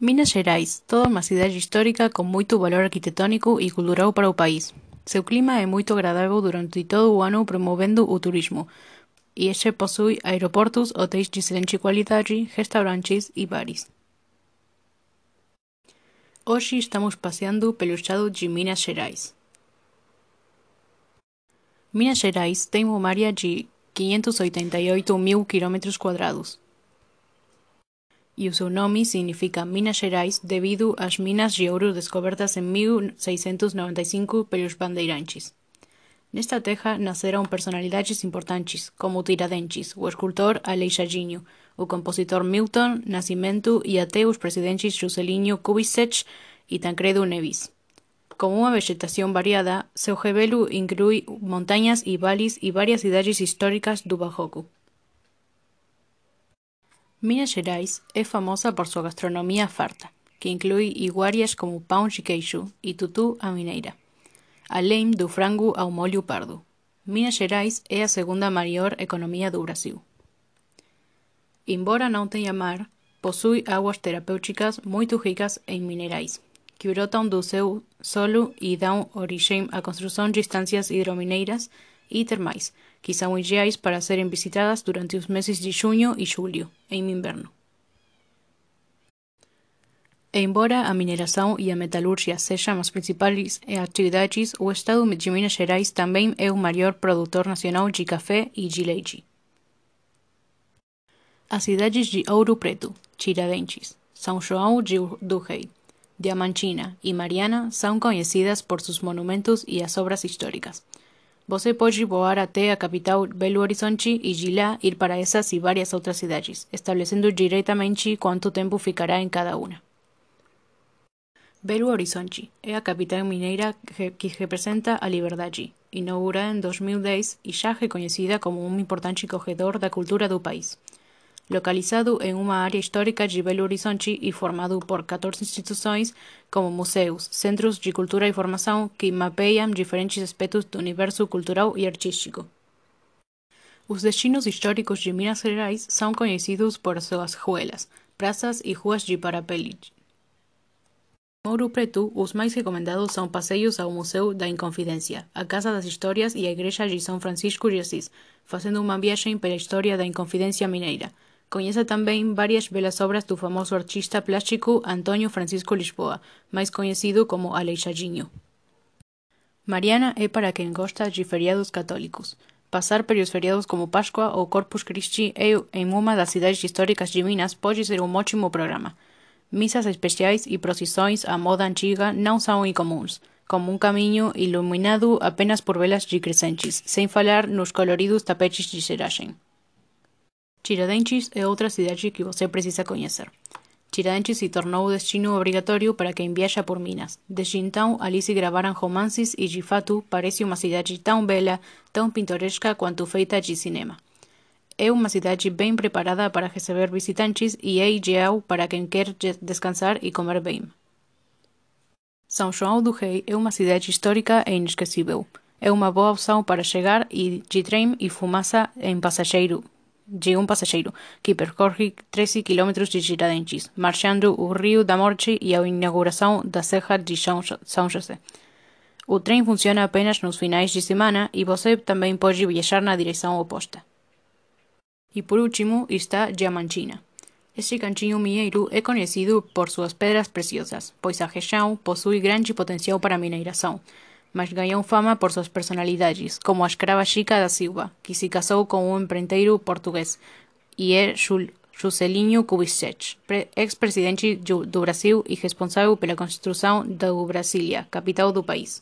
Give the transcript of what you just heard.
Minas Gerais, toda uma cidade histórica com muito valor arquitetônico e cultural para o país. Seu clima é muito agradável durante todo o ano, promovendo o turismo. E este possui aeroportos, hotéis de excelente qualidade, restaurantes e bares. Hoje estamos passeando pelo estado de Minas Gerais. Minas Gerais tem uma área de 588 mil quilômetros quadrados e o seu nome significa Minas Gerais devido às minas de ouro descobertas em 1695 pelos bandeirantes. Nesta terra nasceram personalidades importantes, como Tiradentes, o escultor Aleixadinho, o compositor Milton Nascimento e até os presidentes Juscelino Kubitschek e Tancredo Neves. Com uma vegetação variada, seu revelo inclui montanhas e vales e várias cidades históricas do Barroco. Minas Gerais é famosa por sua gastronomia farta, que inclui iguarias como pão de queijo e tutu à mineira, além do frango ao molho pardo. Minas Gerais é a segunda maior economia do Brasil. Embora não tenha mar, possui águas terapêuticas muito ricas em minerais, que brotam do seu solo e dão origem à construção de estâncias hidromineiras e termais, que são ideais para serem visitadas durante os meses de junho e julho, em inverno. Embora a mineração e a metalúrgia sejam as principais atividades, o estado de Minas Gerais também é o maior produtor nacional de café e de leite. As cidades de Ouro Preto, Tiradentes, São João do Rei, Diamantina e Mariana são conhecidas por seus monumentos e as obras históricas. Você pode voar até a capital Belo Horizonte e de ir para essas e várias outras cidades, estabelecendo diretamente quanto tempo ficará em cada uma. Belo Horizonte é a capital mineira que representa a liberdade, inaugurada em 2010 e já reconhecida como um importante corredor da cultura do país localizado em uma área histórica de Belo Horizonte e formado por 14 instituições como museus, centros de cultura e formação que mapeiam diferentes aspectos do universo cultural e artístico. Os destinos históricos de Minas Gerais são conhecidos por suas ruelas, praças e ruas de parapelite. Em Ouro Preto, os mais recomendados são passeios ao Museu da Inconfidência, a Casa das Histórias e a Igreja de São Francisco de Assis, fazendo uma viagem pela história da Inconfidência Mineira, Coñece tamén varias belas obras do famoso artista plástico Antonio Francisco Lisboa, máis coñecido como Aleixadinho. Mariana é para quen gosta de feriados católicos. Pasar pelos feriados como Pascua ou Corpus Christi é en unha das cidades históricas de Minas pode ser un ótimo programa. Misas especiais e procissões á moda antiga non son incomuns, como un camiño iluminado apenas por velas crescentes, sen falar nos coloridos tapetes de xeraxen. Tiradentes é outra cidade que você precisa conhecer. Tiradentes se tornou o destino obrigatório para quem viaja por Minas. Desde então, ali se gravaram romances e, de fato, parece uma cidade tão bela, tão pintoresca quanto feita de cinema. É uma cidade bem preparada para receber visitantes e é ideal para quem quer descansar e comer bem. São João do Rei é uma cidade histórica e inesquecível. É uma boa opção para chegar e de trem e fumaça em passageiro, de un pasaxeiro, que percorre 13 km de Giradentes, marxando o río da Morte e a inauguración da Serra de São José. O trem funciona apenas nos finais de semana e você também pode viajar na direção oposta. E por último está Diamantina. Este cantinho mineiro é conhecido por suas pedras preciosas, pois a região possui grande potencial para mineração, mas ganhou fama por suas personalidades, como a escrava Chica da Silva, que se casou com um empreiteiro português, e é Juscelino Kubitschek, ex-presidente do Brasil e responsável pela construção do Brasília, capital do país.